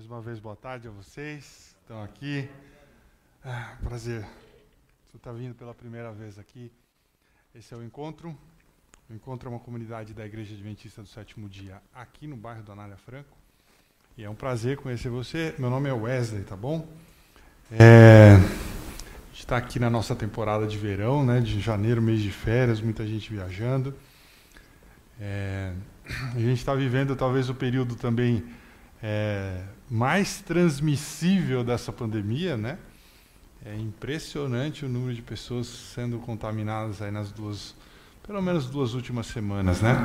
Mais uma vez, boa tarde a vocês. Estão aqui. Ah, prazer. Você está vindo pela primeira vez aqui. Esse é o encontro. O encontro é uma comunidade da Igreja Adventista do Sétimo Dia, aqui no bairro do Anália Franco. E é um prazer conhecer você. Meu nome é Wesley, tá bom? É, a gente está aqui na nossa temporada de verão, né? De janeiro, mês de férias, muita gente viajando. É, a gente está vivendo talvez o período também é, mais transmissível dessa pandemia, né? É impressionante o número de pessoas sendo contaminadas aí nas duas, pelo menos duas últimas semanas, né?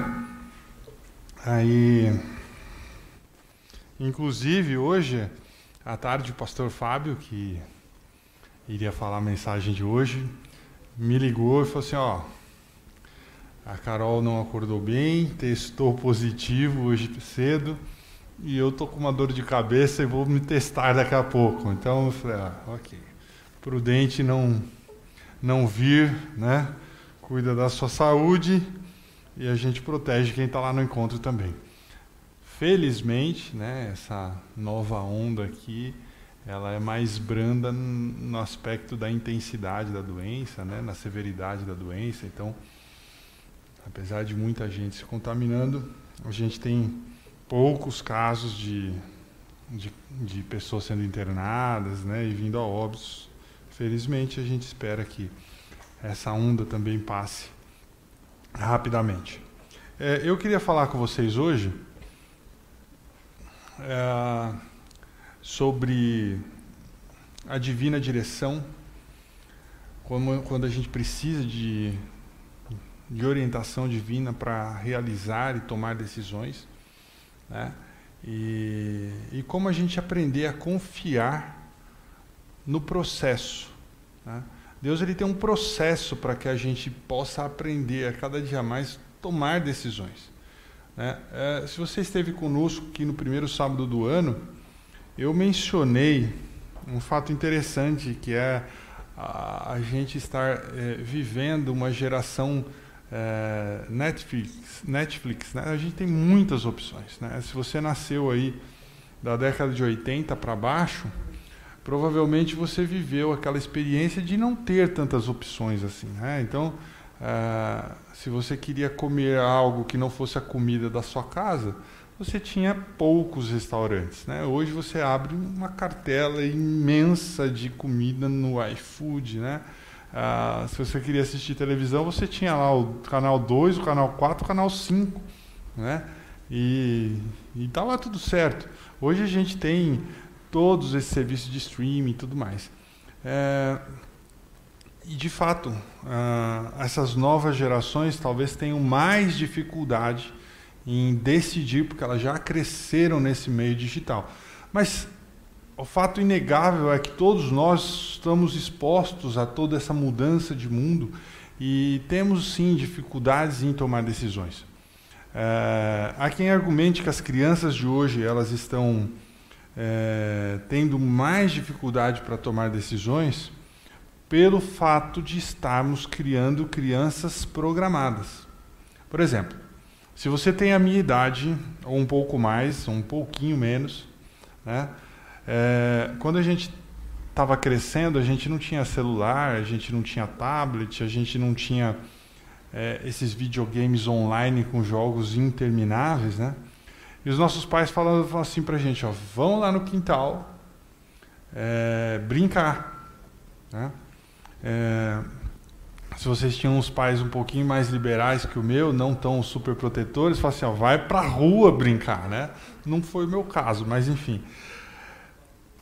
Aí, inclusive hoje à tarde o pastor Fábio, que iria falar a mensagem de hoje, me ligou e falou assim, ó, a Carol não acordou bem, testou positivo hoje cedo e eu tô com uma dor de cabeça e vou me testar daqui a pouco. Então eu falei, ah, ok. Prudente não, não vir, né? Cuida da sua saúde e a gente protege quem está lá no encontro também. Felizmente, né, essa nova onda aqui, ela é mais branda no aspecto da intensidade da doença, né, na severidade da doença. Então, apesar de muita gente se contaminando, a gente tem poucos casos de, de, de, pessoas sendo internadas né, e vindo a óbitos. Felizmente, a gente espera que essa onda também passe rapidamente. É, eu queria falar com vocês hoje é, sobre a divina direção, como, quando a gente precisa de, de orientação divina para realizar e tomar decisões. Né? E, e como a gente aprender a confiar no processo. Né? Deus ele tem um processo para que a gente possa aprender a cada dia mais tomar decisões. Né? É, se você esteve conosco aqui no primeiro sábado do ano, eu mencionei um fato interessante que é a, a gente estar é, vivendo uma geração é, Netflix, Netflix né? a gente tem muitas opções. Né? Se você nasceu aí da década de 80 para baixo, provavelmente você viveu aquela experiência de não ter tantas opções assim. Né? Então, é, se você queria comer algo que não fosse a comida da sua casa, você tinha poucos restaurantes. Né? Hoje você abre uma cartela imensa de comida no iFood, né? Ah, se você queria assistir televisão, você tinha lá o canal 2, o canal 4, o canal 5, né? E estava tudo certo. Hoje a gente tem todos esses serviços de streaming e tudo mais. É, e de fato, ah, essas novas gerações talvez tenham mais dificuldade em decidir, porque elas já cresceram nesse meio digital. Mas o fato inegável é que todos nós estamos expostos a toda essa mudança de mundo e temos sim dificuldades em tomar decisões. É, há quem argumente que as crianças de hoje elas estão é, tendo mais dificuldade para tomar decisões pelo fato de estarmos criando crianças programadas. Por exemplo, se você tem a minha idade, ou um pouco mais, ou um pouquinho menos, né? É, quando a gente estava crescendo, a gente não tinha celular, a gente não tinha tablet, a gente não tinha é, esses videogames online com jogos intermináveis, né? E os nossos pais falavam assim para a gente, ó, vão lá no quintal é, brincar, né? É, se vocês tinham uns pais um pouquinho mais liberais que o meu, não tão super protetores, falavam assim, ó, vai para a rua brincar, né? Não foi o meu caso, mas enfim.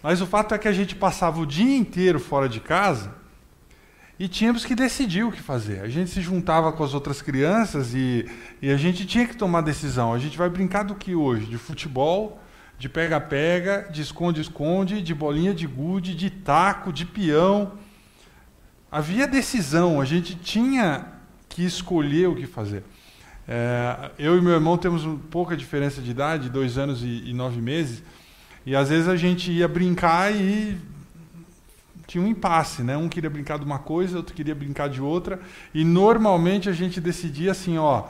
Mas o fato é que a gente passava o dia inteiro fora de casa e tínhamos que decidir o que fazer. A gente se juntava com as outras crianças e, e a gente tinha que tomar decisão. A gente vai brincar do que hoje? De futebol, de pega-pega, de esconde-esconde, de bolinha de gude, de taco, de peão. Havia decisão, a gente tinha que escolher o que fazer. É, eu e meu irmão temos pouca diferença de idade, dois anos e, e nove meses. E às vezes a gente ia brincar e tinha um impasse, né? Um queria brincar de uma coisa, outro queria brincar de outra, e normalmente a gente decidia assim, ó,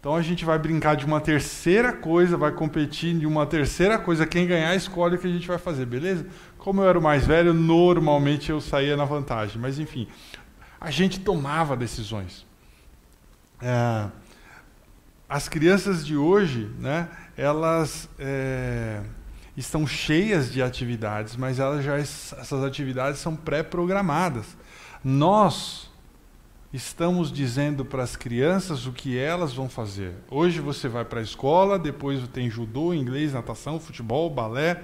Então a gente vai brincar de uma terceira coisa, vai competir de uma terceira coisa. Quem ganhar escolhe o que a gente vai fazer, beleza? Como eu era o mais velho, normalmente eu saía na vantagem. Mas enfim, a gente tomava decisões. É, as crianças de hoje, né, elas é, estão cheias de atividades, mas elas já essas atividades são pré-programadas. Nós estamos dizendo para as crianças o que elas vão fazer. Hoje você vai para a escola, depois tem judô, inglês, natação, futebol, balé.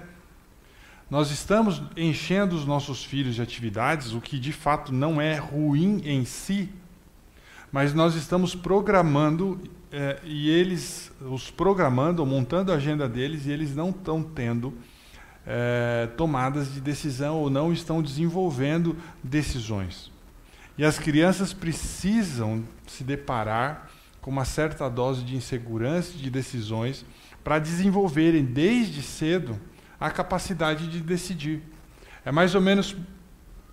Nós estamos enchendo os nossos filhos de atividades, o que de fato não é ruim em si, mas nós estamos programando é, e eles, os programando, montando a agenda deles, e eles não estão tendo é, tomadas de decisão ou não estão desenvolvendo decisões. E as crianças precisam se deparar com uma certa dose de insegurança de decisões para desenvolverem desde cedo a capacidade de decidir. É mais ou menos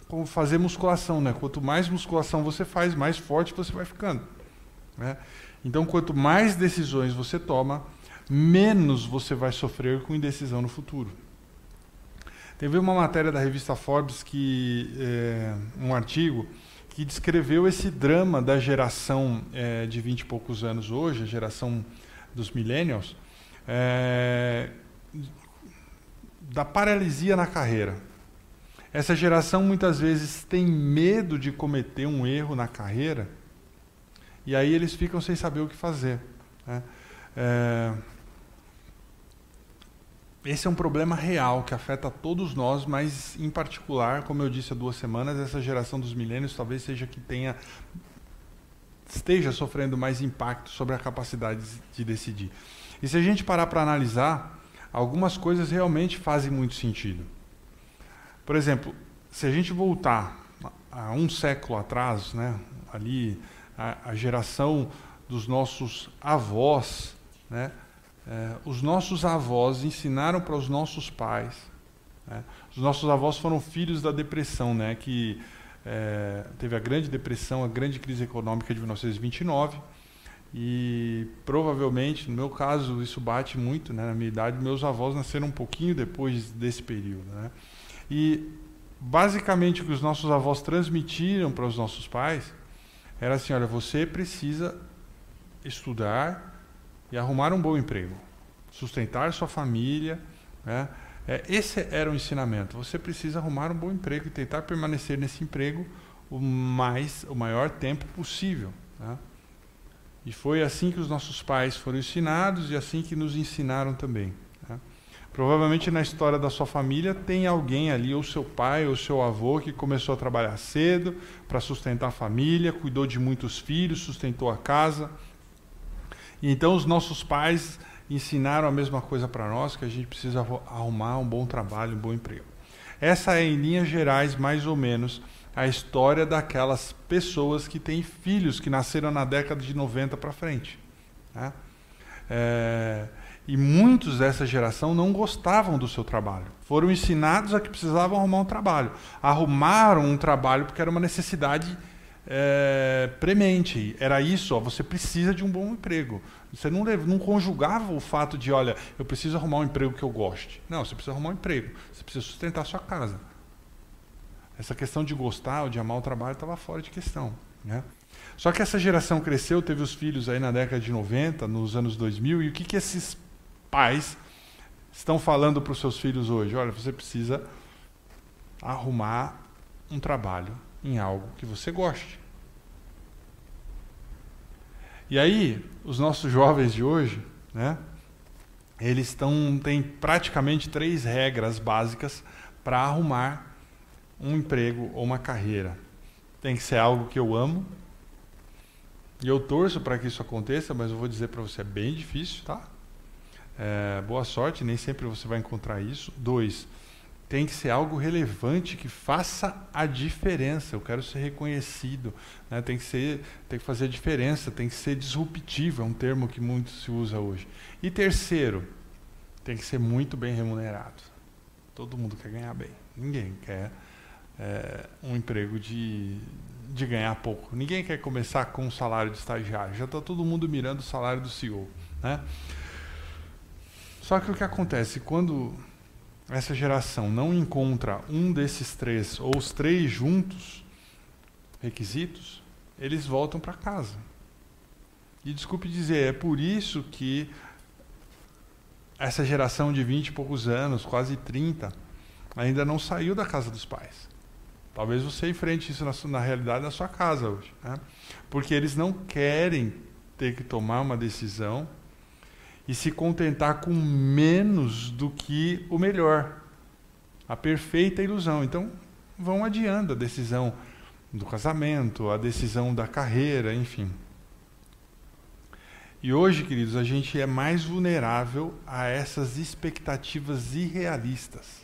como fazer musculação, né? Quanto mais musculação você faz, mais forte você vai ficando. Né? Então, quanto mais decisões você toma, menos você vai sofrer com indecisão no futuro. Teve uma matéria da revista Forbes que é, um artigo que descreveu esse drama da geração é, de 20 e poucos anos hoje, a geração dos millennials, é, da paralisia na carreira. Essa geração muitas vezes tem medo de cometer um erro na carreira e aí eles ficam sem saber o que fazer. Né? É, esse é um problema real que afeta todos nós, mas em particular, como eu disse há duas semanas, essa geração dos milênios talvez seja que tenha esteja sofrendo mais impacto sobre a capacidade de decidir. E se a gente parar para analisar, algumas coisas realmente fazem muito sentido. Por exemplo, se a gente voltar a um século atrás, né, ali a, a geração dos nossos avós, né, é, os nossos avós ensinaram para os nossos pais. Né? Os nossos avós foram filhos da depressão, né? que é, teve a grande depressão, a grande crise econômica de 1929. E provavelmente, no meu caso, isso bate muito né? na minha idade. Meus avós nasceram um pouquinho depois desse período. Né? E basicamente o que os nossos avós transmitiram para os nossos pais era assim: olha, você precisa estudar e arrumar um bom emprego, sustentar sua família. Né? É, esse era o ensinamento. Você precisa arrumar um bom emprego e tentar permanecer nesse emprego o mais, o maior tempo possível. Né? E foi assim que os nossos pais foram ensinados e assim que nos ensinaram também. Né? Provavelmente na história da sua família tem alguém ali, ou seu pai ou seu avô, que começou a trabalhar cedo para sustentar a família, cuidou de muitos filhos, sustentou a casa. E então os nossos pais ensinaram a mesma coisa para nós, que a gente precisa arrumar um bom trabalho, um bom emprego. Essa é, em linhas gerais, mais ou menos, a história daquelas pessoas que têm filhos que nasceram na década de 90 para frente. Né? É, e muitos dessa geração não gostavam do seu trabalho. Foram ensinados a que precisavam arrumar um trabalho. Arrumaram um trabalho porque era uma necessidade é, premente. Era isso, ó, você precisa de um bom emprego. Você não, não conjugava o fato de, olha, eu preciso arrumar um emprego que eu goste. Não, você precisa arrumar um emprego. Você precisa sustentar a sua casa. Essa questão de gostar ou de amar o trabalho estava fora de questão. Né? Só que essa geração cresceu, teve os filhos aí na década de 90, nos anos 2000, e o que, que esses pais estão falando para os seus filhos hoje? Olha, você precisa arrumar um trabalho em algo que você goste. E aí, os nossos jovens de hoje, né, eles estão têm praticamente três regras básicas para arrumar um emprego ou uma carreira. Tem que ser algo que eu amo. E eu torço para que isso aconteça, mas eu vou dizer para você, é bem difícil, tá? É, boa sorte, nem sempre você vai encontrar isso. Dois, tem que ser algo relevante que faça a diferença. Eu quero ser reconhecido, né? tem que ser, tem que fazer a diferença, tem que ser disruptivo, é um termo que muito se usa hoje. E terceiro, tem que ser muito bem remunerado. Todo mundo quer ganhar bem, ninguém quer é, um emprego de, de ganhar pouco. Ninguém quer começar com um salário de estagiário. Já está todo mundo mirando o salário do CEO. Né? Só que o que acontece quando essa geração não encontra um desses três ou os três juntos requisitos, eles voltam para casa. E desculpe dizer, é por isso que essa geração de 20 e poucos anos, quase 30, ainda não saiu da casa dos pais. Talvez você enfrente isso na, na realidade da sua casa hoje. Né? Porque eles não querem ter que tomar uma decisão e se contentar com menos do que o melhor. A perfeita ilusão. Então, vão adiando a decisão do casamento, a decisão da carreira, enfim. E hoje, queridos, a gente é mais vulnerável a essas expectativas irrealistas.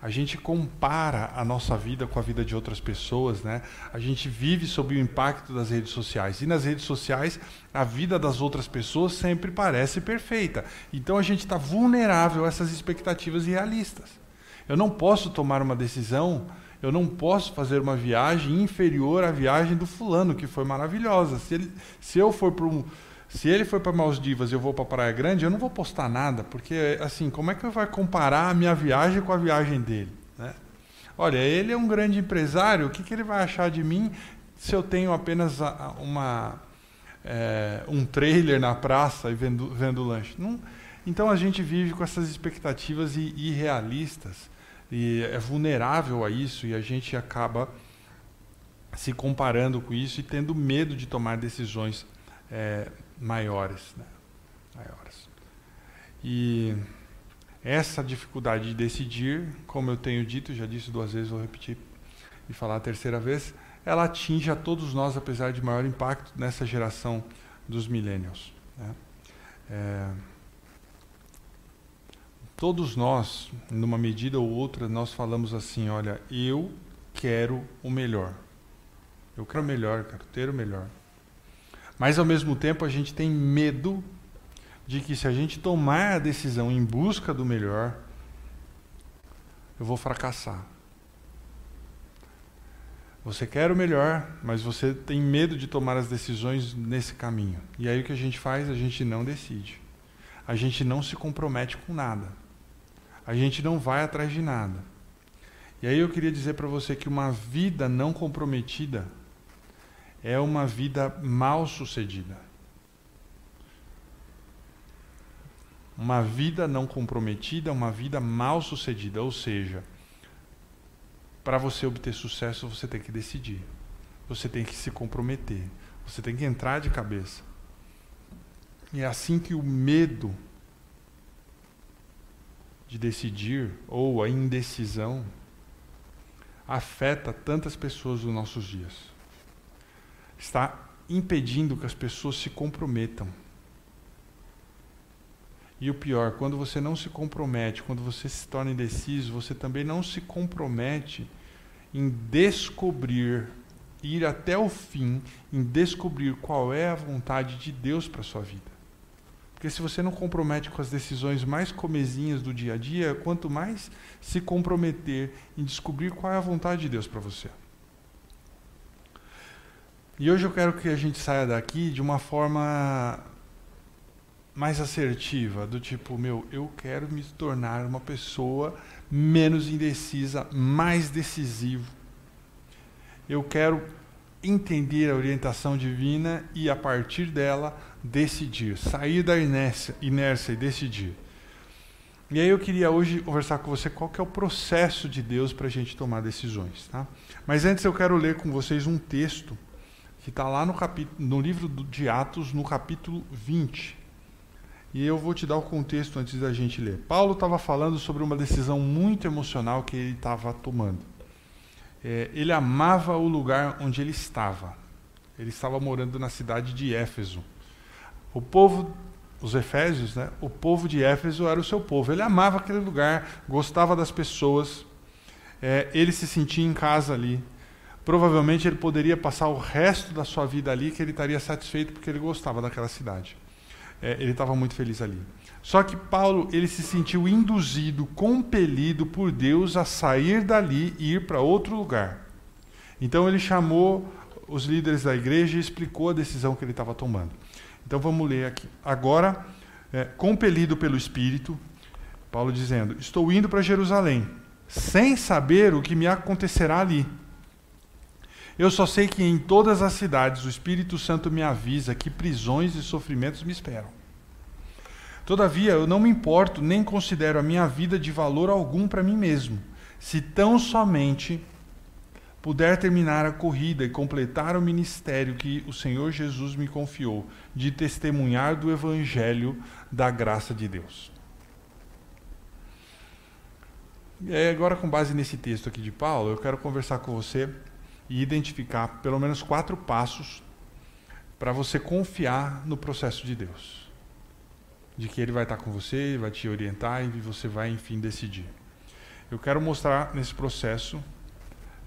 A gente compara a nossa vida com a vida de outras pessoas, né? A gente vive sob o impacto das redes sociais. E nas redes sociais, a vida das outras pessoas sempre parece perfeita. Então a gente está vulnerável a essas expectativas irrealistas. Eu não posso tomar uma decisão eu não posso fazer uma viagem inferior à viagem do fulano, que foi maravilhosa. Se, ele, se eu for para um, se ele foi para Maldivas e eu vou para Praia Grande, eu não vou postar nada, porque assim, como é que eu vai comparar a minha viagem com a viagem dele? Né? Olha, ele é um grande empresário, o que, que ele vai achar de mim se eu tenho apenas uma, é, um trailer na praça e vendo, vendo lanche? Não, então a gente vive com essas expectativas irrealistas e é vulnerável a isso e a gente acaba se comparando com isso e tendo medo de tomar decisões é, maiores, né? maiores. E essa dificuldade de decidir, como eu tenho dito, já disse duas vezes, vou repetir e falar a terceira vez, ela atinge a todos nós, apesar de maior impacto nessa geração dos millennials. Né? É, Todos nós, numa medida ou outra, nós falamos assim: olha, eu quero o melhor. Eu quero o melhor, quero ter o melhor. Mas ao mesmo tempo a gente tem medo de que se a gente tomar a decisão em busca do melhor, eu vou fracassar. Você quer o melhor, mas você tem medo de tomar as decisões nesse caminho. E aí o que a gente faz? A gente não decide. A gente não se compromete com nada a gente não vai atrás de nada. E aí eu queria dizer para você que uma vida não comprometida é uma vida mal sucedida. Uma vida não comprometida uma vida mal sucedida, ou seja, para você obter sucesso você tem que decidir, você tem que se comprometer, você tem que entrar de cabeça. E é assim que o medo de decidir ou a indecisão afeta tantas pessoas nos nossos dias. Está impedindo que as pessoas se comprometam. E o pior, quando você não se compromete, quando você se torna indeciso, você também não se compromete em descobrir, ir até o fim, em descobrir qual é a vontade de Deus para a sua vida. Porque se você não compromete com as decisões mais comezinhas do dia a dia, quanto mais se comprometer em descobrir qual é a vontade de Deus para você. E hoje eu quero que a gente saia daqui de uma forma mais assertiva, do tipo, meu, eu quero me tornar uma pessoa menos indecisa, mais decisivo. Eu quero entender a orientação divina e a partir dela decidir, sair da inércia, inércia e decidir. E aí eu queria hoje conversar com você qual que é o processo de Deus para a gente tomar decisões. Tá? Mas antes eu quero ler com vocês um texto que está lá no, capítulo, no livro de Atos, no capítulo 20. E eu vou te dar o contexto antes da gente ler. Paulo estava falando sobre uma decisão muito emocional que ele estava tomando. É, ele amava o lugar onde ele estava. Ele estava morando na cidade de Éfeso. O povo, os Efésios, né? o povo de Éfeso era o seu povo. Ele amava aquele lugar, gostava das pessoas, é, ele se sentia em casa ali. Provavelmente ele poderia passar o resto da sua vida ali, que ele estaria satisfeito porque ele gostava daquela cidade. é, ele estava muito feliz ali. Só que Paulo ele se sentiu induzido, compelido por Deus a sair dali e ir para outro lugar. Então ele chamou os líderes da igreja e explicou a decisão que ele estava tomando. Então vamos ler aqui. Agora, é, compelido pelo Espírito, Paulo dizendo: Estou indo para Jerusalém, sem saber o que me acontecerá ali. Eu só sei que em todas as cidades o Espírito Santo me avisa que prisões e sofrimentos me esperam. Todavia, eu não me importo nem considero a minha vida de valor algum para mim mesmo, se tão somente puder terminar a corrida e completar o ministério que o Senhor Jesus me confiou, de testemunhar do Evangelho da graça de Deus. E agora, com base nesse texto aqui de Paulo, eu quero conversar com você e identificar pelo menos quatro passos para você confiar no processo de Deus de que Ele vai estar com você, vai te orientar e você vai, enfim, decidir. Eu quero mostrar nesse processo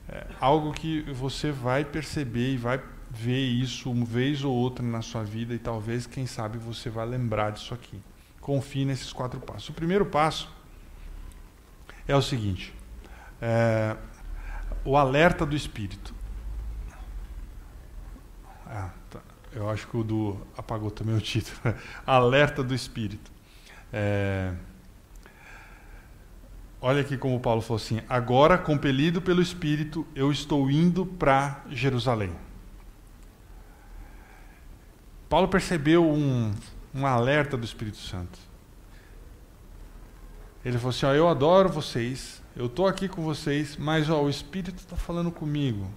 é, algo que você vai perceber e vai ver isso uma vez ou outra na sua vida e talvez, quem sabe, você vai lembrar disso aqui. Confie nesses quatro passos. O primeiro passo é o seguinte: é, o alerta do Espírito. Ah, tá. Eu acho que o do apagou também o título. Alerta do Espírito. É... Olha aqui como Paulo falou assim: agora, compelido pelo Espírito, eu estou indo para Jerusalém. Paulo percebeu um, um alerta do Espírito Santo. Ele falou assim: ó, eu adoro vocês, eu estou aqui com vocês, mas ó, o Espírito está falando comigo,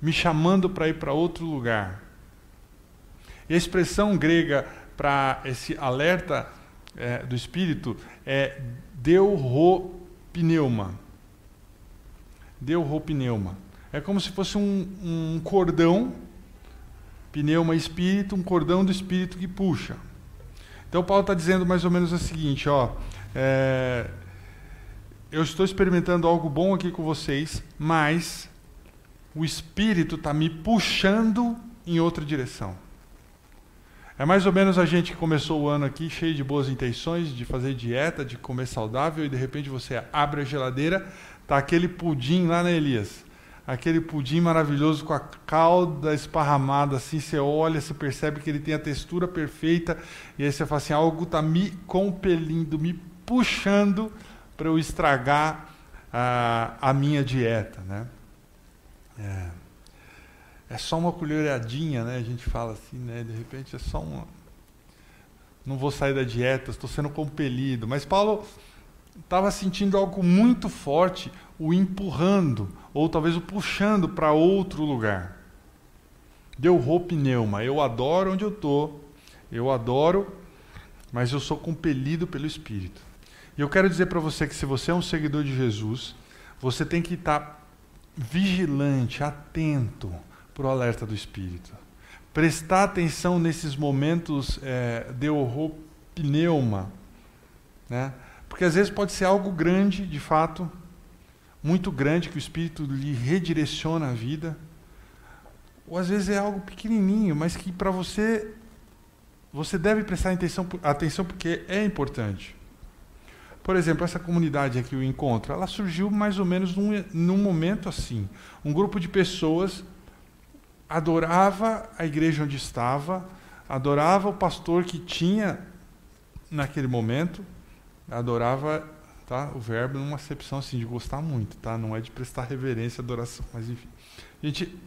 me chamando para ir para outro lugar. E a expressão grega para esse alerta é, do Espírito é deuropneuma. Deuropneuma. É como se fosse um, um cordão, pneuma espírito, um cordão do espírito que puxa. Então Paulo está dizendo mais ou menos o seguinte, ó, é, eu estou experimentando algo bom aqui com vocês, mas o espírito está me puxando em outra direção. É mais ou menos a gente que começou o ano aqui cheio de boas intenções, de fazer dieta, de comer saudável, e de repente você abre a geladeira, tá aquele pudim lá na Elias. Aquele pudim maravilhoso com a calda esparramada, assim, você olha, você percebe que ele tem a textura perfeita, e aí você fala assim, algo está me compelindo, me puxando para eu estragar a, a minha dieta, né? É é só uma colheradinha, né? A gente fala assim, né? De repente é só uma. Não vou sair da dieta, estou sendo compelido. Mas Paulo estava sentindo algo muito forte, o empurrando, ou talvez o puxando para outro lugar. Deu roupa pneuma. Eu adoro onde eu estou, eu adoro, mas eu sou compelido pelo Espírito. E eu quero dizer para você que se você é um seguidor de Jesus, você tem que estar tá vigilante, atento para o alerta do Espírito. Prestar atenção nesses momentos é, de horror pneuma. Né? Porque às vezes pode ser algo grande, de fato, muito grande, que o Espírito lhe redireciona a vida. Ou às vezes é algo pequenininho, mas que para você, você deve prestar atenção, atenção porque é importante. Por exemplo, essa comunidade aqui, o Encontro, ela surgiu mais ou menos num, num momento assim. Um grupo de pessoas adorava a igreja onde estava, adorava o pastor que tinha naquele momento, adorava tá, o verbo numa acepção assim, de gostar muito, tá? não é de prestar reverência, adoração, mas enfim. A gente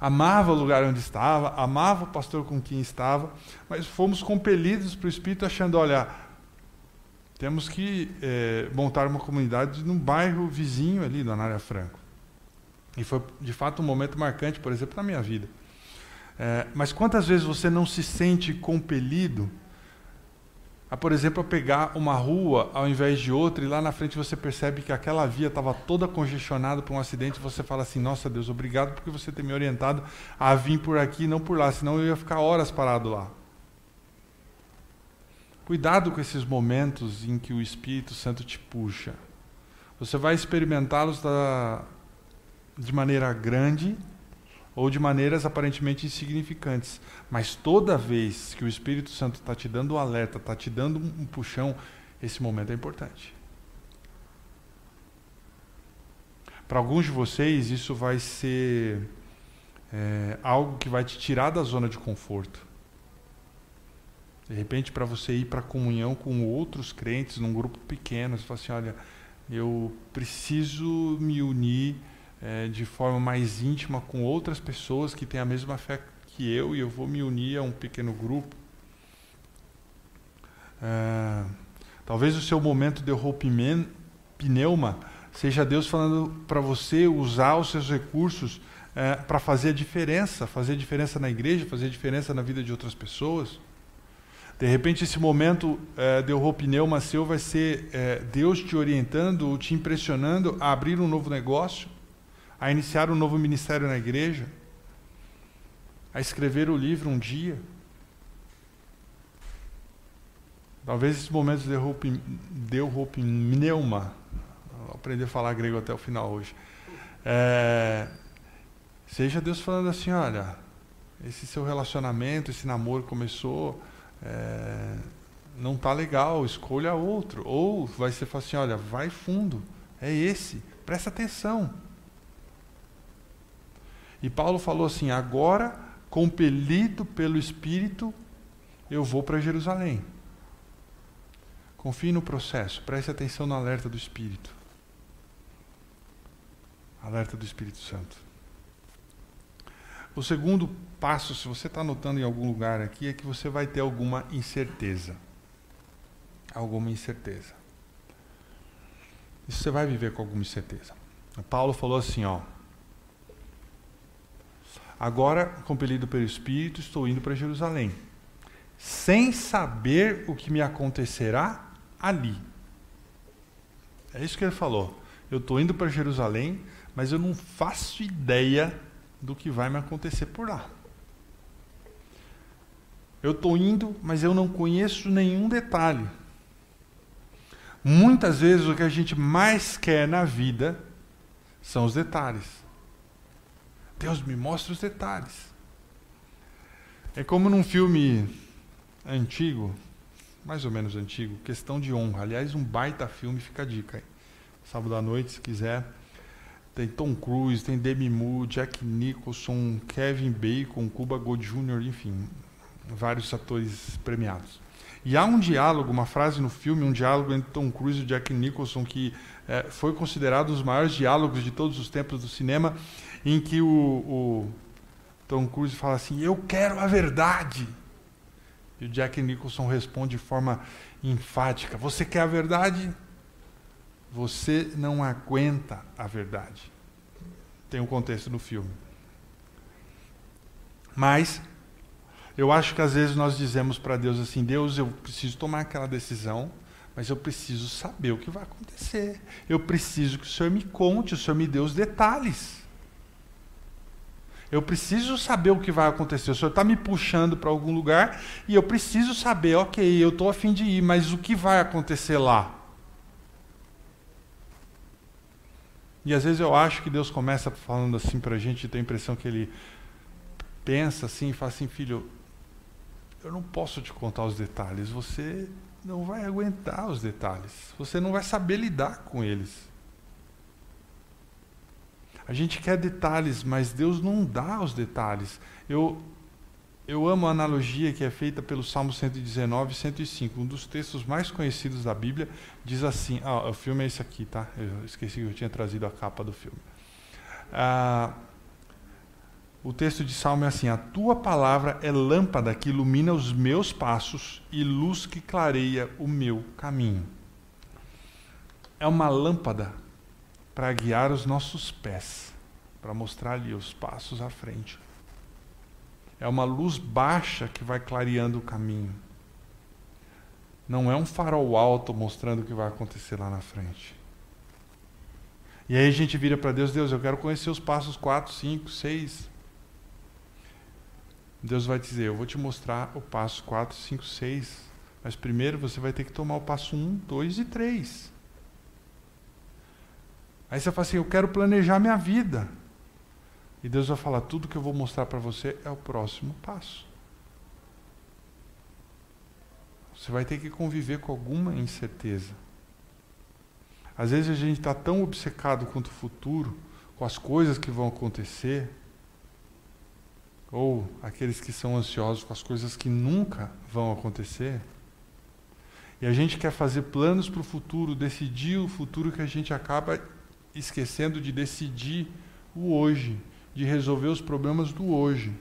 amava o lugar onde estava, amava o pastor com quem estava, mas fomos compelidos para o Espírito achando, olha, temos que é, montar uma comunidade num bairro vizinho ali do Anália Franco. E foi, de fato, um momento marcante, por exemplo, na minha vida. É, mas quantas vezes você não se sente compelido a, por exemplo, a pegar uma rua ao invés de outra e lá na frente você percebe que aquela via estava toda congestionada por um acidente e você fala assim, nossa Deus, obrigado porque você ter me orientado a vir por aqui e não por lá, senão eu ia ficar horas parado lá. Cuidado com esses momentos em que o Espírito Santo te puxa. Você vai experimentá-los da, de maneira grande, ou de maneiras aparentemente insignificantes. Mas toda vez que o Espírito Santo está te dando um alerta, está te dando um puxão, esse momento é importante. Para alguns de vocês, isso vai ser é, algo que vai te tirar da zona de conforto. De repente, para você ir para comunhão com outros crentes num grupo pequeno, você fala assim: olha, eu preciso me unir é, de forma mais íntima com outras pessoas que têm a mesma fé que eu e eu vou me unir a um pequeno grupo. É, talvez o seu momento de rompimento, pneuma, Seja Deus falando para você usar os seus recursos é, para fazer a diferença, fazer a diferença na igreja, fazer a diferença na vida de outras pessoas. De repente, esse momento é, de pneuma seu vai ser é, Deus te orientando, te impressionando a abrir um novo negócio, a iniciar um novo ministério na igreja, a escrever o livro um dia. Talvez esse momento de pneuma aprender a falar grego até o final hoje. É, seja Deus falando assim, olha, esse seu relacionamento, esse namoro começou, é, não tá legal, escolha outro. Ou vai ser assim, olha, vai fundo, é esse, presta atenção. E Paulo falou assim, agora, compelido pelo Espírito, eu vou para Jerusalém. Confie no processo, preste atenção no alerta do Espírito. Alerta do Espírito Santo. O segundo passo, se você está anotando em algum lugar aqui, é que você vai ter alguma incerteza. Alguma incerteza. Isso você vai viver com alguma incerteza. Paulo falou assim, ó. Agora, compelido pelo Espírito, estou indo para Jerusalém, sem saber o que me acontecerá ali. É isso que ele falou. Eu estou indo para Jerusalém mas eu não faço ideia do que vai me acontecer por lá. Eu estou indo, mas eu não conheço nenhum detalhe. Muitas vezes o que a gente mais quer na vida são os detalhes. Deus me mostra os detalhes. É como num filme antigo, mais ou menos antigo, Questão de Honra. Aliás, um baita filme, fica a dica aí. Sábado à noite, se quiser, tem Tom Cruise, tem Demi Moore, Jack Nicholson, Kevin Bacon, Cuba Gold Jr., enfim, vários atores premiados. E há um diálogo, uma frase no filme, um diálogo entre Tom Cruise e Jack Nicholson que é, foi considerado um dos maiores diálogos de todos os tempos do cinema, em que o, o Tom Cruise fala assim: Eu quero a verdade. E o Jack Nicholson responde de forma enfática: Você quer a verdade? Você não aguenta a verdade. Tem um contexto no filme. Mas eu acho que às vezes nós dizemos para Deus assim: Deus, eu preciso tomar aquela decisão, mas eu preciso saber o que vai acontecer. Eu preciso que o Senhor me conte, o Senhor me dê os detalhes. Eu preciso saber o que vai acontecer. O Senhor está me puxando para algum lugar e eu preciso saber, ok, eu estou a fim de ir, mas o que vai acontecer lá? E às vezes eu acho que Deus começa falando assim para a gente, tem a impressão que Ele pensa assim e fala assim, filho, eu não posso te contar os detalhes, você não vai aguentar os detalhes, você não vai saber lidar com eles. A gente quer detalhes, mas Deus não dá os detalhes. Eu, eu amo a analogia que é feita pelo Salmo 119 e 105. Um dos textos mais conhecidos da Bíblia diz assim: ah, o filme é esse aqui, tá? Eu esqueci que eu tinha trazido a capa do filme. Ah, o texto de Salmo é assim: A tua palavra é lâmpada que ilumina os meus passos e luz que clareia o meu caminho. É uma lâmpada para guiar os nossos pés, para mostrar ali os passos à frente. É uma luz baixa que vai clareando o caminho. Não é um farol alto mostrando o que vai acontecer lá na frente. E aí a gente vira para Deus, Deus, eu quero conhecer os passos 4, 5, 6. Deus vai dizer, eu vou te mostrar o passo 4, 5, 6. Mas primeiro você vai ter que tomar o passo 1, 2 e 3. Aí você fala assim, eu quero planejar minha vida. E Deus vai falar: tudo que eu vou mostrar para você é o próximo passo. Você vai ter que conviver com alguma incerteza. Às vezes a gente está tão obcecado quanto o futuro, com as coisas que vão acontecer, ou aqueles que são ansiosos com as coisas que nunca vão acontecer. E a gente quer fazer planos para o futuro, decidir o futuro que a gente acaba esquecendo de decidir o hoje, de resolver os problemas do hoje.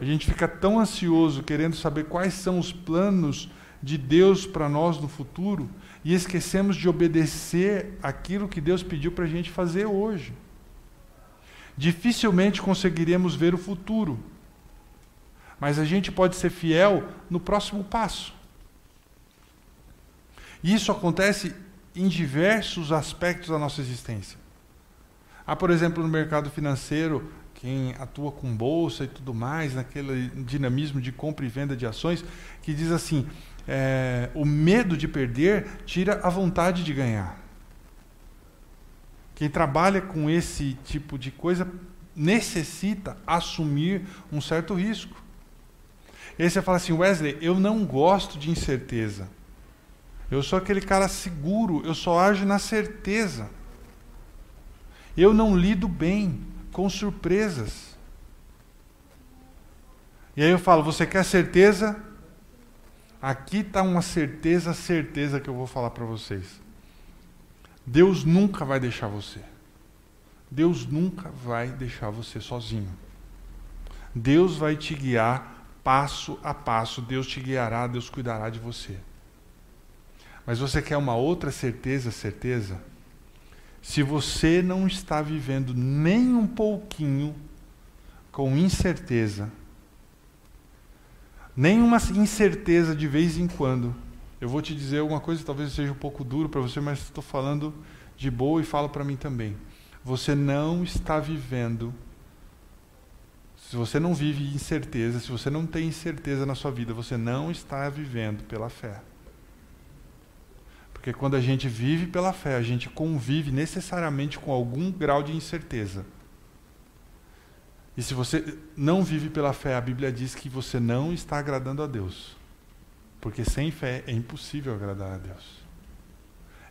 A gente fica tão ansioso querendo saber quais são os planos de Deus para nós no futuro e esquecemos de obedecer aquilo que Deus pediu para a gente fazer hoje. Dificilmente conseguiremos ver o futuro, mas a gente pode ser fiel no próximo passo. E isso acontece em diversos aspectos da nossa existência. Há, por exemplo, no mercado financeiro, quem atua com bolsa e tudo mais, naquele dinamismo de compra e venda de ações, que diz assim: é, o medo de perder tira a vontade de ganhar. Quem trabalha com esse tipo de coisa necessita assumir um certo risco. E aí você fala assim, Wesley, eu não gosto de incerteza. Eu sou aquele cara seguro, eu só ajo na certeza. Eu não lido bem com surpresas. E aí eu falo: você quer certeza? Aqui está uma certeza, certeza que eu vou falar para vocês. Deus nunca vai deixar você. Deus nunca vai deixar você sozinho. Deus vai te guiar passo a passo. Deus te guiará, Deus cuidará de você. Mas você quer uma outra certeza, certeza? Se você não está vivendo nem um pouquinho com incerteza, nem uma incerteza de vez em quando, eu vou te dizer alguma coisa, talvez seja um pouco duro para você, mas estou falando de boa e falo para mim também. Você não está vivendo. Se você não vive incerteza, se você não tem incerteza na sua vida, você não está vivendo pela fé. Porque quando a gente vive pela fé, a gente convive necessariamente com algum grau de incerteza. E se você não vive pela fé, a Bíblia diz que você não está agradando a Deus. Porque sem fé é impossível agradar a Deus.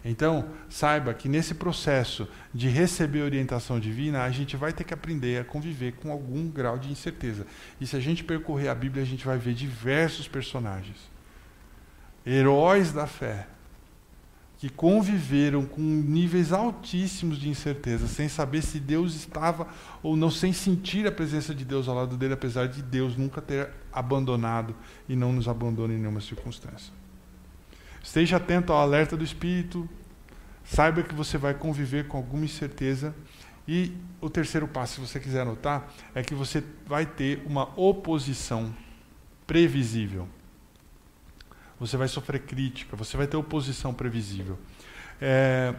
Então, saiba que nesse processo de receber orientação divina, a gente vai ter que aprender a conviver com algum grau de incerteza. E se a gente percorrer a Bíblia, a gente vai ver diversos personagens. Heróis da fé, que conviveram com níveis altíssimos de incerteza, sem saber se Deus estava ou não, sem sentir a presença de Deus ao lado dele, apesar de Deus nunca ter abandonado e não nos abandona em nenhuma circunstância. Esteja atento ao alerta do Espírito, saiba que você vai conviver com alguma incerteza. E o terceiro passo, se você quiser anotar, é que você vai ter uma oposição previsível você vai sofrer crítica, você vai ter oposição previsível. É,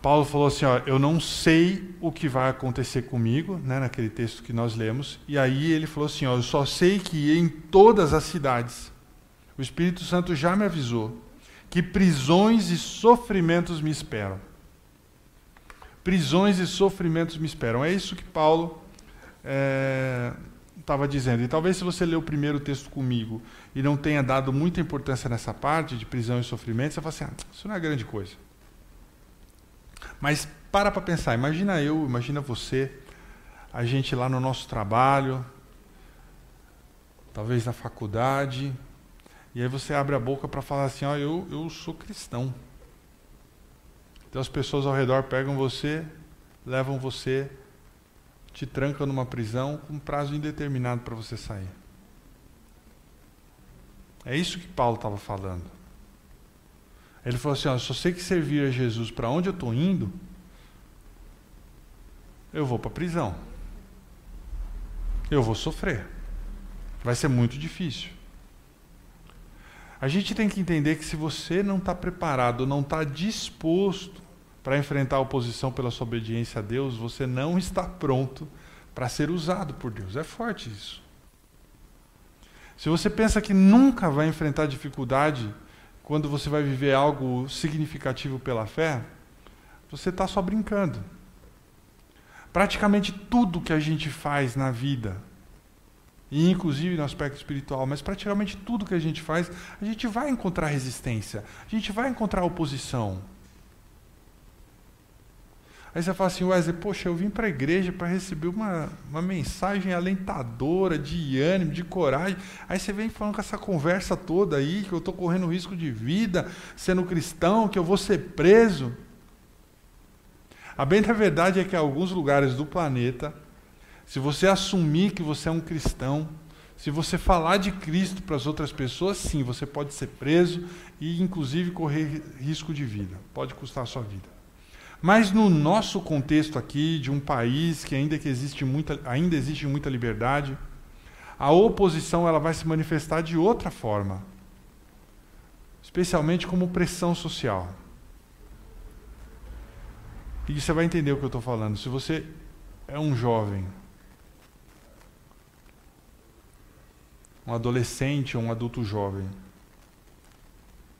Paulo falou assim: ó, eu não sei o que vai acontecer comigo, né, naquele texto que nós lemos. E aí ele falou assim: ó, eu só sei que em todas as cidades, o Espírito Santo já me avisou que prisões e sofrimentos me esperam. Prisões e sofrimentos me esperam. É isso que Paulo é, estava dizendo. E talvez se você ler o primeiro texto comigo e não tenha dado muita importância nessa parte de prisão e sofrimento, você fala assim, ah, isso não é grande coisa. Mas para para pensar, imagina eu, imagina você, a gente lá no nosso trabalho, talvez na faculdade, e aí você abre a boca para falar assim, ó, oh, eu, eu sou cristão. Então as pessoas ao redor pegam você, levam você te tranca numa prisão com prazo indeterminado para você sair. É isso que Paulo estava falando. Ele falou assim: ó, se eu sei que servir a Jesus para onde eu estou indo, eu vou para a prisão. Eu vou sofrer. Vai ser muito difícil. A gente tem que entender que se você não está preparado, não está disposto para enfrentar a oposição pela sua obediência a Deus, você não está pronto para ser usado por Deus. É forte isso. Se você pensa que nunca vai enfrentar dificuldade quando você vai viver algo significativo pela fé, você está só brincando. Praticamente tudo que a gente faz na vida, e inclusive no aspecto espiritual, mas praticamente tudo que a gente faz, a gente vai encontrar resistência, a gente vai encontrar oposição. Aí você fala assim, Wesley, poxa, eu vim para a igreja para receber uma, uma mensagem alentadora, de ânimo, de coragem. Aí você vem falando com essa conversa toda aí, que eu estou correndo risco de vida, sendo cristão, que eu vou ser preso. A bem da verdade é que em alguns lugares do planeta, se você assumir que você é um cristão, se você falar de Cristo para as outras pessoas, sim, você pode ser preso e, inclusive, correr risco de vida. Pode custar a sua vida. Mas no nosso contexto aqui, de um país que ainda, que existe, muita, ainda existe muita liberdade, a oposição ela vai se manifestar de outra forma, especialmente como pressão social. E você vai entender o que eu estou falando. Se você é um jovem, um adolescente ou um adulto jovem,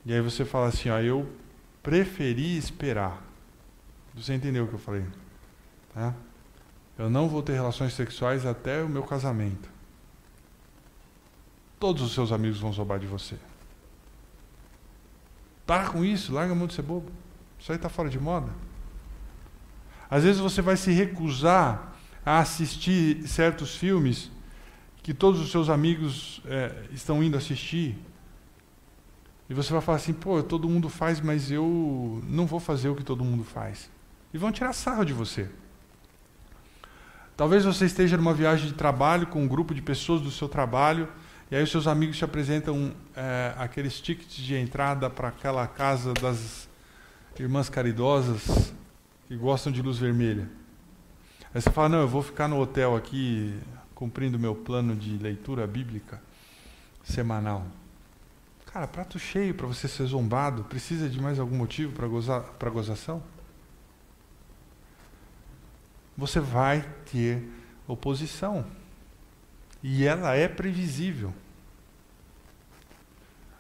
e aí você fala assim, ó, eu preferi esperar você entendeu o que eu falei? Tá? Eu não vou ter relações sexuais até o meu casamento. Todos os seus amigos vão zombar de você. Para com isso, larga a mão de ser bobo. Isso aí está fora de moda. Às vezes você vai se recusar a assistir certos filmes que todos os seus amigos é, estão indo assistir. E você vai falar assim: pô, todo mundo faz, mas eu não vou fazer o que todo mundo faz e vão tirar sarro de você. Talvez você esteja numa viagem de trabalho com um grupo de pessoas do seu trabalho e aí os seus amigos te apresentam é, aqueles tickets de entrada para aquela casa das irmãs caridosas que gostam de luz vermelha. Aí você fala, não, eu vou ficar no hotel aqui cumprindo meu plano de leitura bíblica semanal. Cara, prato cheio para você ser zombado, precisa de mais algum motivo para gozar, para gozação? Você vai ter oposição. E ela é previsível.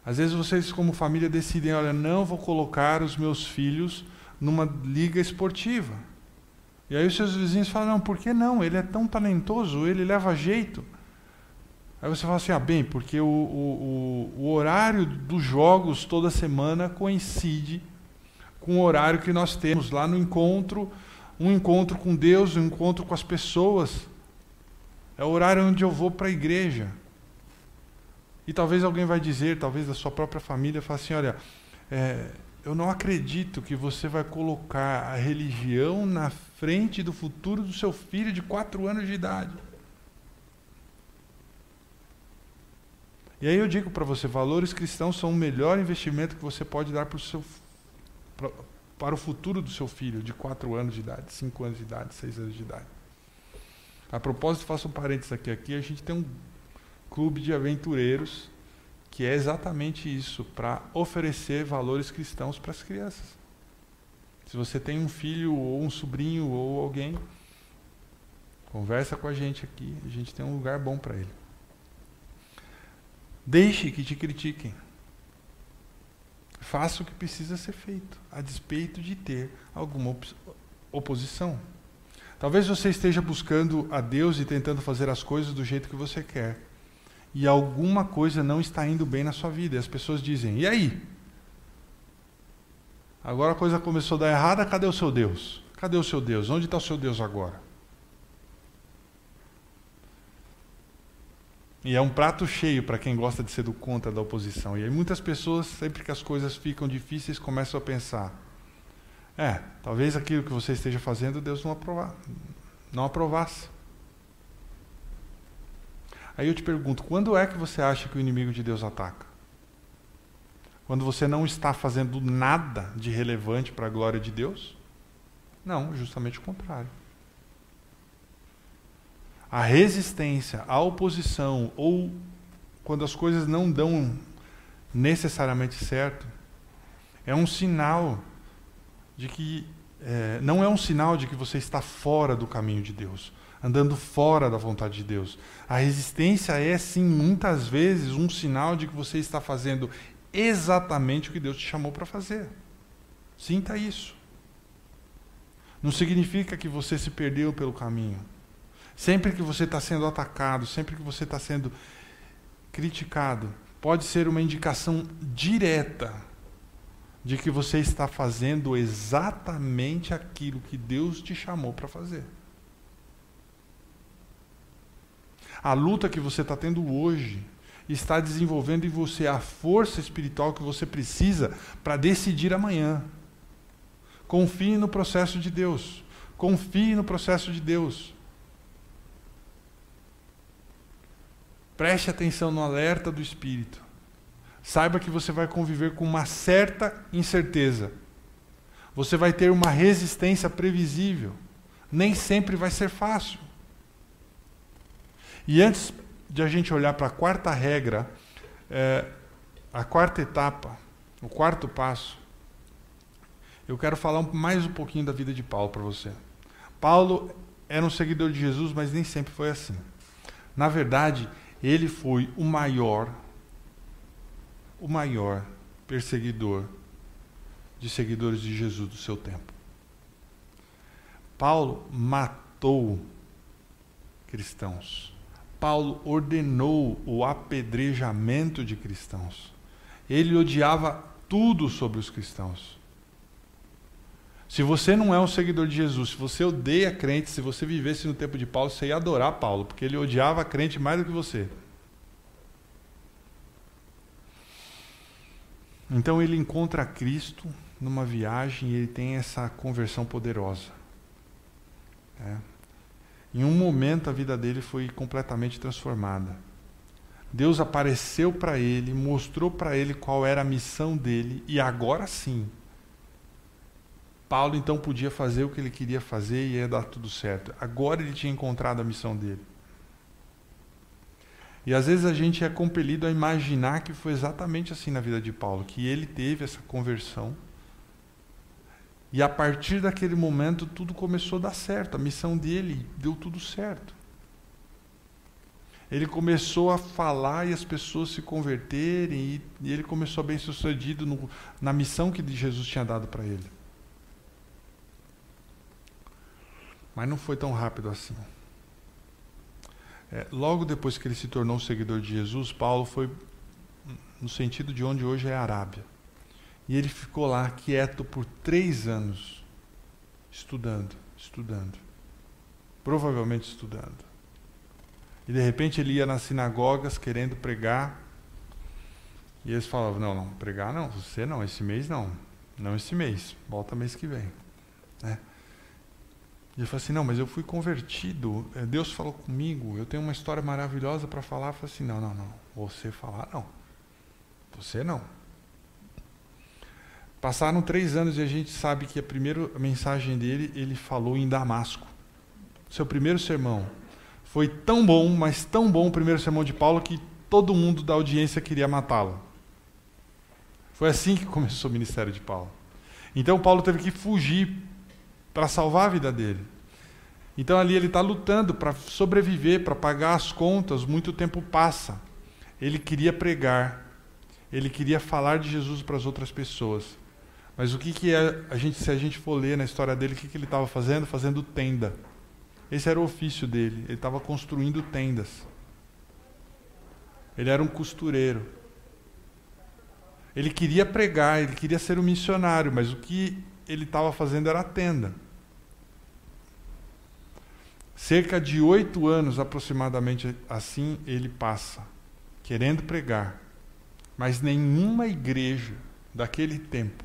Às vezes vocês, como família, decidem: olha, não vou colocar os meus filhos numa liga esportiva. E aí os seus vizinhos falam: não, por que não? Ele é tão talentoso, ele leva jeito. Aí você fala assim: ah, bem, porque o, o, o, o horário dos jogos toda semana coincide com o horário que nós temos lá no encontro um encontro com Deus, um encontro com as pessoas. É o horário onde eu vou para a igreja. E talvez alguém vai dizer, talvez da sua própria família, fale assim, olha, é, eu não acredito que você vai colocar a religião na frente do futuro do seu filho de quatro anos de idade. E aí eu digo para você, valores cristãos são o melhor investimento que você pode dar para o seu, para o futuro do seu filho de 4 anos de idade, 5 anos de idade, 6 anos de idade. A propósito, faço um parênteses aqui, aqui a gente tem um clube de aventureiros que é exatamente isso, para oferecer valores cristãos para as crianças. Se você tem um filho ou um sobrinho ou alguém, conversa com a gente aqui, a gente tem um lugar bom para ele. Deixe que te critiquem. Faça o que precisa ser feito, a despeito de ter alguma op oposição. Talvez você esteja buscando a Deus e tentando fazer as coisas do jeito que você quer. E alguma coisa não está indo bem na sua vida. E as pessoas dizem: e aí? Agora a coisa começou a dar errada, cadê o seu Deus? Cadê o seu Deus? Onde está o seu Deus agora? E é um prato cheio para quem gosta de ser do contra da oposição. E aí muitas pessoas, sempre que as coisas ficam difíceis, começam a pensar: é, talvez aquilo que você esteja fazendo Deus não, aprovar, não aprovasse. Aí eu te pergunto: quando é que você acha que o inimigo de Deus ataca? Quando você não está fazendo nada de relevante para a glória de Deus? Não, justamente o contrário a resistência, a oposição, ou quando as coisas não dão necessariamente certo, é um sinal de que é, não é um sinal de que você está fora do caminho de Deus, andando fora da vontade de Deus. A resistência é sim muitas vezes um sinal de que você está fazendo exatamente o que Deus te chamou para fazer. Sinta isso. Não significa que você se perdeu pelo caminho. Sempre que você está sendo atacado, sempre que você está sendo criticado, pode ser uma indicação direta de que você está fazendo exatamente aquilo que Deus te chamou para fazer. A luta que você está tendo hoje está desenvolvendo em você a força espiritual que você precisa para decidir amanhã. Confie no processo de Deus. Confie no processo de Deus. Preste atenção no alerta do Espírito. Saiba que você vai conviver com uma certa incerteza. Você vai ter uma resistência previsível. Nem sempre vai ser fácil. E antes de a gente olhar para a quarta regra, é, a quarta etapa, o quarto passo, eu quero falar mais um pouquinho da vida de Paulo para você. Paulo era um seguidor de Jesus, mas nem sempre foi assim. Na verdade, ele foi o maior, o maior perseguidor de seguidores de Jesus do seu tempo. Paulo matou cristãos. Paulo ordenou o apedrejamento de cristãos. Ele odiava tudo sobre os cristãos. Se você não é um seguidor de Jesus, se você odeia crente, se você vivesse no tempo de Paulo, você ia adorar Paulo, porque ele odiava a crente mais do que você. Então ele encontra Cristo numa viagem e ele tem essa conversão poderosa. É. Em um momento a vida dele foi completamente transformada. Deus apareceu para ele, mostrou para ele qual era a missão dele, e agora sim, Paulo então podia fazer o que ele queria fazer e ia dar tudo certo. Agora ele tinha encontrado a missão dele. E às vezes a gente é compelido a imaginar que foi exatamente assim na vida de Paulo, que ele teve essa conversão e a partir daquele momento tudo começou a dar certo, a missão dele deu tudo certo. Ele começou a falar e as pessoas se converterem, e, ele começou bem sucedido no, na missão que Jesus tinha dado para ele. Mas não foi tão rápido assim. É, logo depois que ele se tornou seguidor de Jesus, Paulo foi no sentido de onde hoje é a Arábia. E ele ficou lá quieto por três anos, estudando, estudando. Provavelmente estudando. E de repente ele ia nas sinagogas querendo pregar. E eles falavam: Não, não, pregar não, você não, esse mês não. Não esse mês, volta mês que vem. Né? E ele falou assim: Não, mas eu fui convertido, é, Deus falou comigo, eu tenho uma história maravilhosa para falar. Eu falei assim: Não, não, não, você falar não. Você não. Passaram três anos e a gente sabe que a primeira mensagem dele, ele falou em Damasco. Seu primeiro sermão. Foi tão bom, mas tão bom o primeiro sermão de Paulo que todo mundo da audiência queria matá-lo. Foi assim que começou o ministério de Paulo. Então Paulo teve que fugir para salvar a vida dele. Então ali ele está lutando para sobreviver, para pagar as contas. Muito tempo passa. Ele queria pregar, ele queria falar de Jesus para as outras pessoas. Mas o que, que é, a gente, se a gente for ler na história dele, o que, que ele estava fazendo? Fazendo tenda. Esse era o ofício dele. Ele estava construindo tendas. Ele era um costureiro. Ele queria pregar, ele queria ser um missionário, mas o que ele estava fazendo era tenda. Cerca de oito anos aproximadamente assim ele passa, querendo pregar, mas nenhuma igreja daquele tempo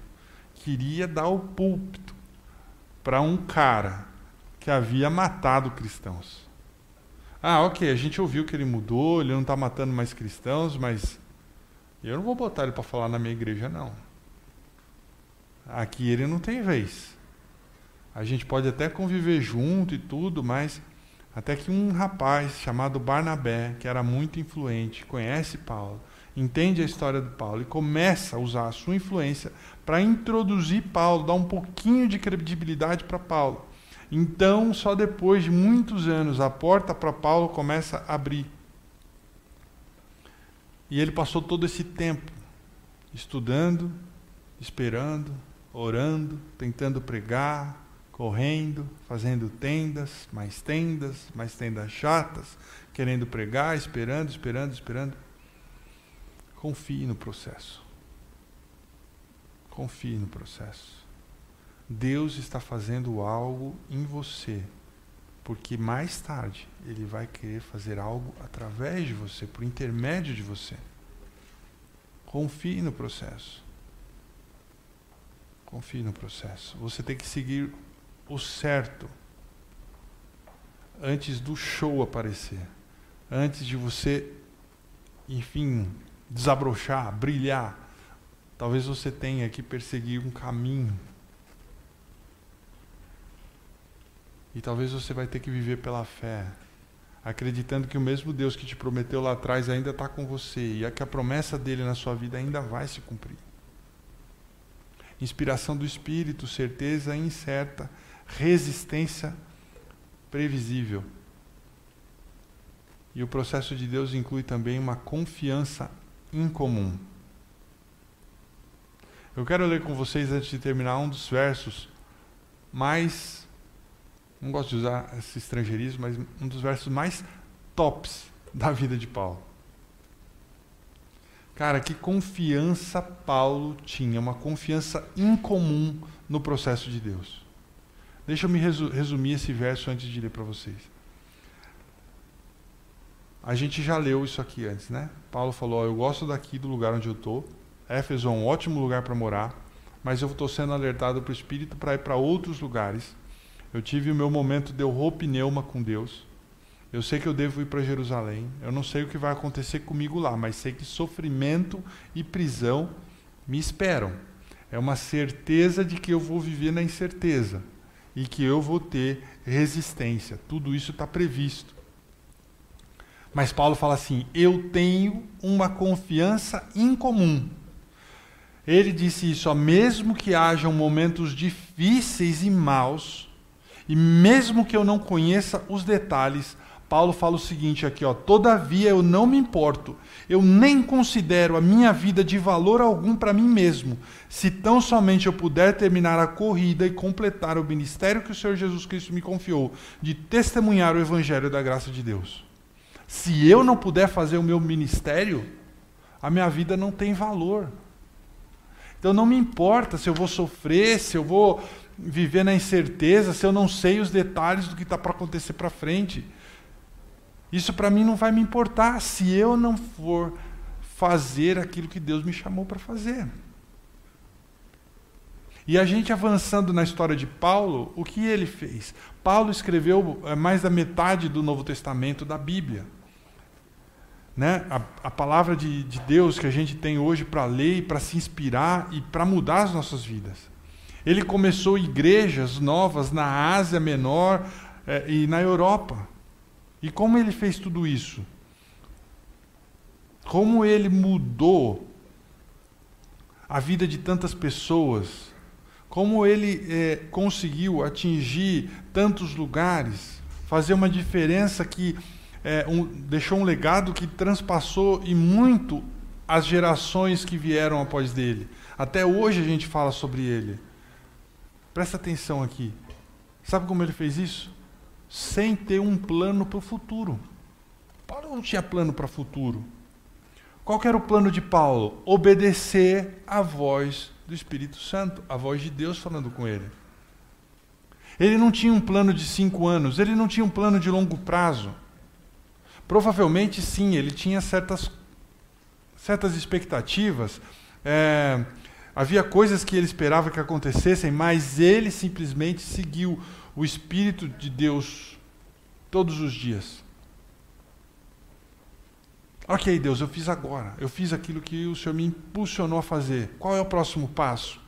queria dar o púlpito para um cara que havia matado cristãos. Ah, ok, a gente ouviu que ele mudou, ele não está matando mais cristãos, mas eu não vou botar ele para falar na minha igreja, não. Aqui ele não tem vez. A gente pode até conviver junto e tudo, mas até que um rapaz chamado Barnabé, que era muito influente, conhece Paulo, entende a história de Paulo e começa a usar a sua influência para introduzir Paulo, dar um pouquinho de credibilidade para Paulo. Então, só depois de muitos anos, a porta para Paulo começa a abrir. E ele passou todo esse tempo estudando, esperando, orando, tentando pregar, correndo, fazendo tendas, mais tendas, mais tendas chatas, querendo pregar, esperando, esperando, esperando. Confie no processo. Confie no processo. Deus está fazendo algo em você, porque mais tarde Ele vai querer fazer algo através de você, por intermédio de você. Confie no processo. Confie no processo. Você tem que seguir o certo antes do show aparecer, antes de você, enfim, desabrochar, brilhar. Talvez você tenha que perseguir um caminho. E talvez você vai ter que viver pela fé, acreditando que o mesmo Deus que te prometeu lá atrás ainda está com você e que a promessa dele na sua vida ainda vai se cumprir. Inspiração do Espírito, certeza incerta, resistência previsível. E o processo de Deus inclui também uma confiança incomum. Eu quero ler com vocês, antes de terminar, um dos versos mais. Não gosto de usar esse estrangeirismo, mas um dos versos mais tops da vida de Paulo. Cara, que confiança Paulo tinha, uma confiança incomum no processo de Deus. Deixa eu me resumir esse verso antes de ler para vocês. A gente já leu isso aqui antes, né? Paulo falou: Eu gosto daqui do lugar onde eu estou. Éfeso é um ótimo lugar para morar, mas eu estou sendo alertado para o Espírito para ir para outros lugares. Eu tive o meu momento de pneuma com Deus. Eu sei que eu devo ir para Jerusalém. Eu não sei o que vai acontecer comigo lá, mas sei que sofrimento e prisão me esperam. É uma certeza de que eu vou viver na incerteza e que eu vou ter resistência. Tudo isso está previsto. Mas Paulo fala assim: eu tenho uma confiança incomum. Ele disse isso, ó, mesmo que hajam momentos difíceis e maus, e mesmo que eu não conheça os detalhes, Paulo fala o seguinte aqui, ó: Todavia eu não me importo, eu nem considero a minha vida de valor algum para mim mesmo, se tão somente eu puder terminar a corrida e completar o ministério que o Senhor Jesus Cristo me confiou, de testemunhar o evangelho da graça de Deus. Se eu não puder fazer o meu ministério, a minha vida não tem valor. Então não me importa se eu vou sofrer, se eu vou viver na incerteza, se eu não sei os detalhes do que está para acontecer para frente. Isso para mim não vai me importar se eu não for fazer aquilo que Deus me chamou para fazer. E a gente avançando na história de Paulo, o que ele fez? Paulo escreveu eh, mais da metade do Novo Testamento da Bíblia. Né? A, a palavra de, de Deus que a gente tem hoje para ler para se inspirar e para mudar as nossas vidas. Ele começou igrejas novas na Ásia Menor eh, e na Europa. E como ele fez tudo isso? Como ele mudou a vida de tantas pessoas? Como ele é, conseguiu atingir tantos lugares? Fazer uma diferença que é, um, deixou um legado que transpassou e muito as gerações que vieram após dele. Até hoje a gente fala sobre ele. Presta atenção aqui. Sabe como ele fez isso? Sem ter um plano para o futuro. Paulo não tinha plano para o futuro. Qual era o plano de Paulo? Obedecer à voz do Espírito Santo, a voz de Deus falando com ele. Ele não tinha um plano de cinco anos, ele não tinha um plano de longo prazo. Provavelmente sim, ele tinha certas, certas expectativas, é, havia coisas que ele esperava que acontecessem, mas ele simplesmente seguiu o Espírito de Deus todos os dias. Ok, Deus, eu fiz agora. Eu fiz aquilo que o Senhor me impulsionou a fazer. Qual é o próximo passo?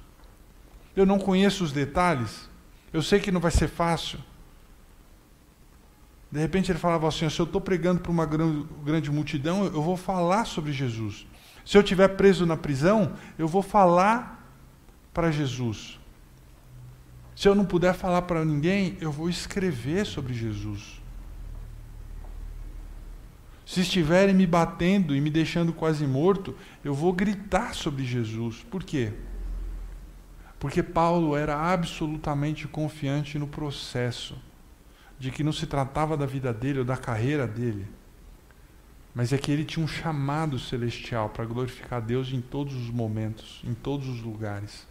Eu não conheço os detalhes. Eu sei que não vai ser fácil. De repente ele falava assim: se eu estou pregando para uma grande multidão, eu vou falar sobre Jesus. Se eu estiver preso na prisão, eu vou falar para Jesus. Se eu não puder falar para ninguém, eu vou escrever sobre Jesus. Se estiverem me batendo e me deixando quase morto, eu vou gritar sobre Jesus. Por quê? Porque Paulo era absolutamente confiante no processo, de que não se tratava da vida dele ou da carreira dele, mas é que ele tinha um chamado celestial para glorificar Deus em todos os momentos, em todos os lugares.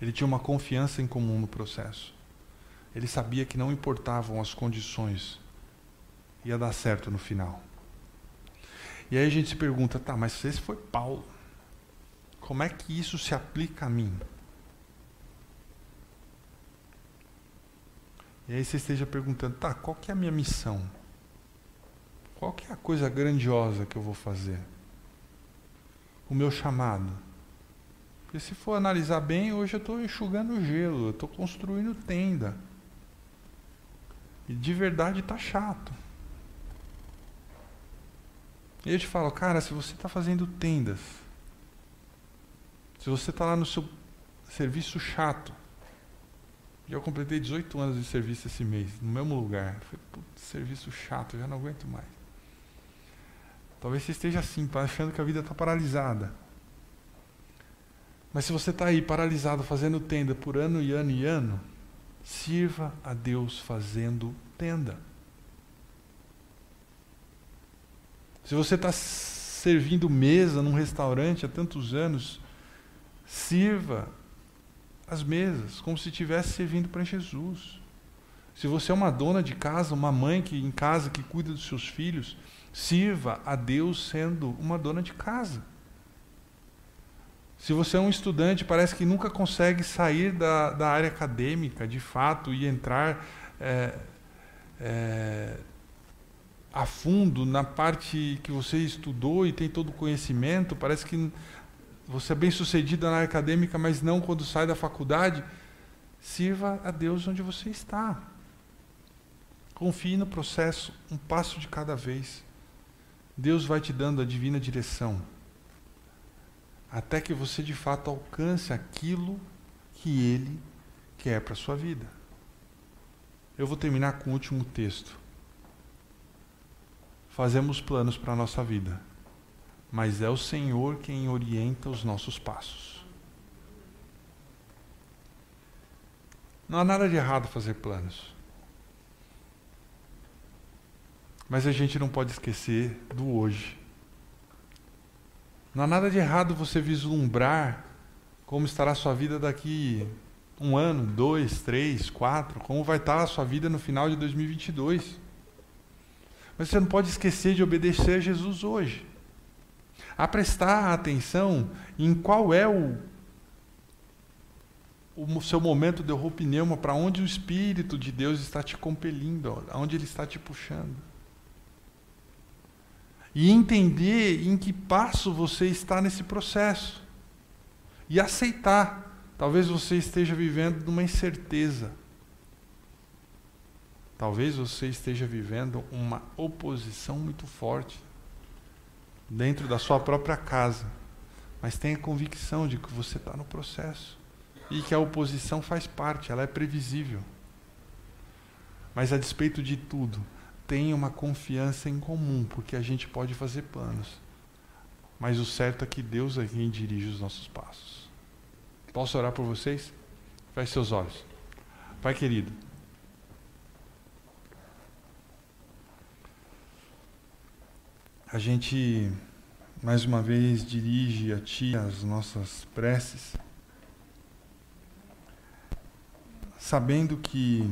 Ele tinha uma confiança em comum no processo. Ele sabia que não importavam as condições, ia dar certo no final. E aí a gente se pergunta, tá, mas esse foi Paulo. Como é que isso se aplica a mim? E aí você esteja perguntando, tá, qual que é a minha missão? Qual que é a coisa grandiosa que eu vou fazer? O meu chamado. Porque se for analisar bem, hoje eu estou enxugando gelo, eu estou construindo tenda. E de verdade está chato. E eu te falo, cara, se você está fazendo tendas, se você está lá no seu serviço chato, e eu completei 18 anos de serviço esse mês, no mesmo lugar. Putz, serviço chato, já não aguento mais. Talvez você esteja assim, achando que a vida está paralisada. Mas se você está aí paralisado fazendo tenda por ano e ano e ano, sirva a Deus fazendo tenda. Se você está servindo mesa num restaurante há tantos anos, sirva as mesas como se estivesse servindo para Jesus. Se você é uma dona de casa, uma mãe que em casa que cuida dos seus filhos, sirva a Deus sendo uma dona de casa. Se você é um estudante, parece que nunca consegue sair da, da área acadêmica, de fato, e entrar é, é, a fundo na parte que você estudou e tem todo o conhecimento, parece que você é bem sucedido na área acadêmica, mas não quando sai da faculdade, sirva a Deus onde você está. Confie no processo, um passo de cada vez. Deus vai te dando a divina direção até que você de fato alcance aquilo que Ele quer para a sua vida. Eu vou terminar com o último texto. Fazemos planos para a nossa vida, mas é o Senhor quem orienta os nossos passos. Não há nada de errado fazer planos. Mas a gente não pode esquecer do hoje. Não há nada de errado você vislumbrar como estará a sua vida daqui um ano, dois, três, quatro, como vai estar a sua vida no final de 2022. Mas você não pode esquecer de obedecer a Jesus hoje. A prestar atenção em qual é o, o seu momento de roupineuma, para onde o Espírito de Deus está te compelindo, aonde ele está te puxando e entender em que passo você está nesse processo. E aceitar. Talvez você esteja vivendo numa incerteza. Talvez você esteja vivendo uma oposição muito forte dentro da sua própria casa. Mas tenha convicção de que você está no processo. E que a oposição faz parte, ela é previsível. Mas a despeito de tudo, tem uma confiança em comum, porque a gente pode fazer planos. Mas o certo é que Deus é quem dirige os nossos passos. Posso orar por vocês? Feche seus olhos. Pai querido, a gente mais uma vez dirige a Ti as nossas preces, sabendo que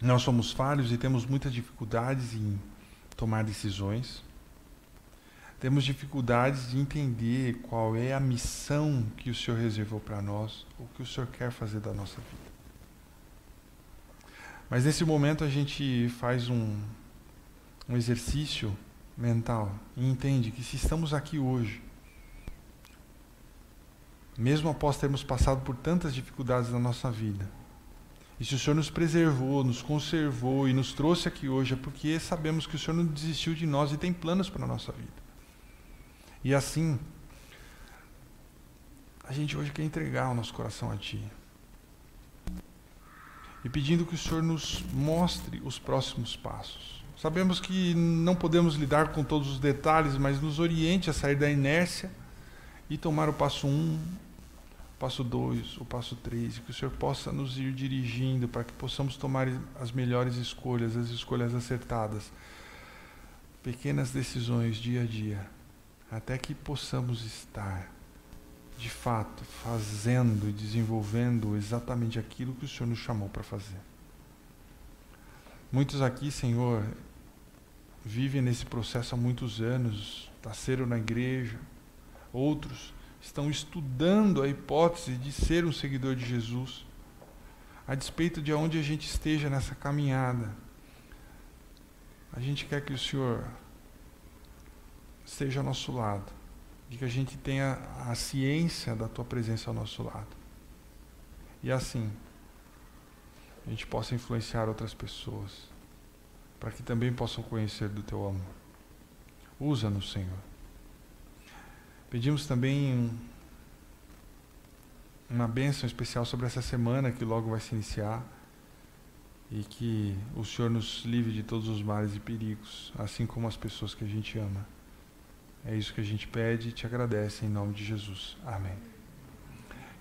nós somos falhos e temos muitas dificuldades em tomar decisões. Temos dificuldades de entender qual é a missão que o Senhor reservou para nós, o que o Senhor quer fazer da nossa vida. Mas nesse momento a gente faz um, um exercício mental e entende que se estamos aqui hoje, mesmo após termos passado por tantas dificuldades na nossa vida, e se o Senhor nos preservou, nos conservou e nos trouxe aqui hoje, é porque sabemos que o Senhor não desistiu de nós e tem planos para a nossa vida. E assim, a gente hoje quer entregar o nosso coração a Ti. E pedindo que o Senhor nos mostre os próximos passos. Sabemos que não podemos lidar com todos os detalhes, mas nos oriente a sair da inércia e tomar o passo um, passo dois, o passo três, e que o Senhor possa nos ir dirigindo para que possamos tomar as melhores escolhas, as escolhas acertadas, pequenas decisões dia a dia, até que possamos estar de fato fazendo e desenvolvendo exatamente aquilo que o Senhor nos chamou para fazer. Muitos aqui, Senhor, vivem nesse processo há muitos anos, nasceram na igreja, outros estão estudando a hipótese de ser um seguidor de Jesus, a despeito de onde a gente esteja nessa caminhada. A gente quer que o Senhor esteja ao nosso lado, de que a gente tenha a ciência da tua presença ao nosso lado. E assim, a gente possa influenciar outras pessoas, para que também possam conhecer do teu amor. Usa-nos, Senhor. Pedimos também uma bênção especial sobre essa semana que logo vai se iniciar e que o Senhor nos livre de todos os males e perigos, assim como as pessoas que a gente ama. É isso que a gente pede e te agradece em nome de Jesus. Amém.